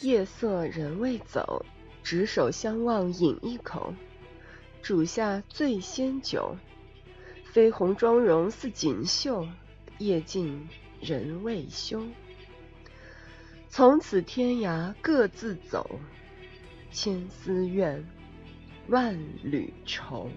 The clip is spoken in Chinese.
夜色人未走执手相望饮一口煮下醉仙酒。绯红妆容似锦绣夜尽人未休。从此天涯各自走千丝怨万缕愁。